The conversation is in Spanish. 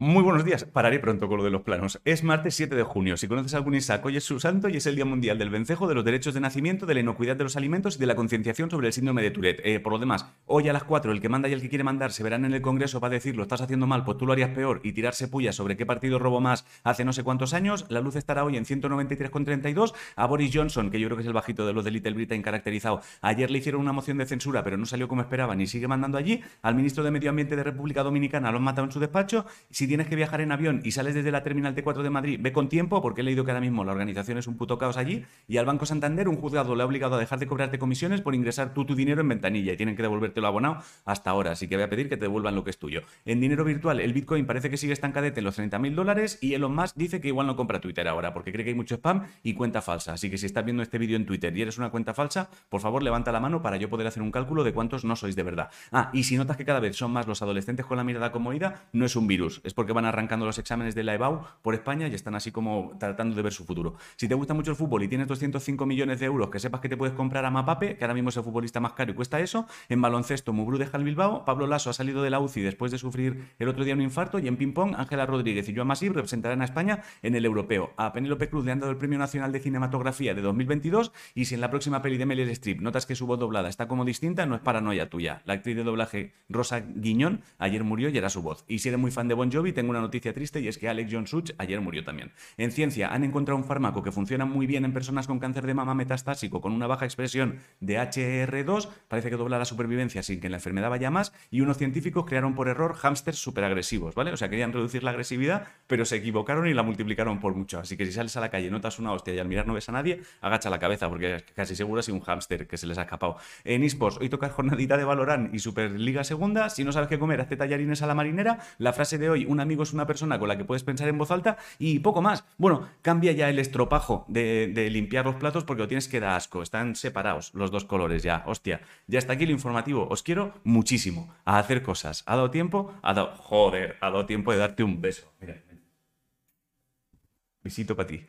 Muy buenos días. Pararé pronto con lo de los planos. Es martes 7 de junio. Si conoces algún Isaac, hoy es su santo y es el Día Mundial del Vencejo, de los derechos de nacimiento, de la inocuidad de los alimentos y de la concienciación sobre el síndrome de Tourette. Eh, por lo demás, hoy a las 4 el que manda y el que quiere mandar se verán en el Congreso para decir lo estás haciendo mal, pues tú lo harías peor y tirarse pullas sobre qué partido robó más hace no sé cuántos años. La luz estará hoy en 193,32. A Boris Johnson, que yo creo que es el bajito de los de Little Britain caracterizado, ayer le hicieron una moción de censura, pero no salió como esperaban y sigue mandando allí. Al ministro de Medio Ambiente de República Dominicana lo han matado en su despacho. Tienes que viajar en avión, y sales desde la terminal T4 de Madrid, ve con tiempo, porque he leído que ahora mismo la organización es un puto caos allí, y al Banco Santander un juzgado le ha obligado a dejar de cobrarte comisiones por ingresar tú tu dinero en ventanilla y tienen que devolvértelo abonado hasta ahora, así que voy a pedir que te devuelvan lo que es tuyo. En dinero virtual, el Bitcoin parece que sigue estancadete en los 30.000 dólares y Elon Musk dice que igual no compra Twitter ahora, porque cree que hay mucho spam y cuenta falsa. Así que si estás viendo este vídeo en Twitter y eres una cuenta falsa, por favor levanta la mano para yo poder hacer un cálculo de cuántos no sois de verdad. Ah, y si notas que cada vez son más los adolescentes con la mirada como ida, no es un virus, es porque van arrancando los exámenes de la EBAU por España y están así como tratando de ver su futuro. Si te gusta mucho el fútbol y tienes 205 millones de euros, que sepas que te puedes comprar a Mapape, que ahora mismo es el futbolista más caro y cuesta eso. En baloncesto, Mubru deja el Bilbao, Pablo Lasso ha salido de la UCI después de sufrir el otro día un infarto y en ping-pong, Ángela Rodríguez y Joan Masip representarán a España en el europeo. A Penélope Cruz le han dado el Premio Nacional de Cinematografía de 2022 y si en la próxima peli de Meryl Streep notas que su voz doblada está como distinta, no es paranoia tuya. La actriz de doblaje Rosa Guiñón ayer murió y era su voz. Y si eres muy fan de Bon Jovi, tengo una noticia triste y es que Alex John Such ayer murió también. En ciencia han encontrado un fármaco que funciona muy bien en personas con cáncer de mama metastásico con una baja expresión de HR2, parece que dobla la supervivencia sin que la enfermedad vaya más, y unos científicos crearon por error hámsters superagresivos, ¿vale? O sea, querían reducir la agresividad, pero se equivocaron y la multiplicaron por mucho. Así que si sales a la calle, notas una hostia y al mirar no ves a nadie, agacha la cabeza, porque casi seguro es un hámster que se les ha escapado. En eSports, hoy toca jornadita de Valorant y Superliga Segunda. Si no sabes qué comer, hazte tallarines a la marinera. La frase de hoy, un amigo es una persona con la que puedes pensar en voz alta y poco más. Bueno, cambia ya el estropajo de, limpiar los platos porque lo tienes que dar asco. Están separados los dos colores ya. Hostia, ya está aquí lo informativo. Os quiero muchísimo a hacer cosas. ¿Ha dado tiempo? Ha dado... Joder, ha dado tiempo de darte un beso. Mira. Besito para ti.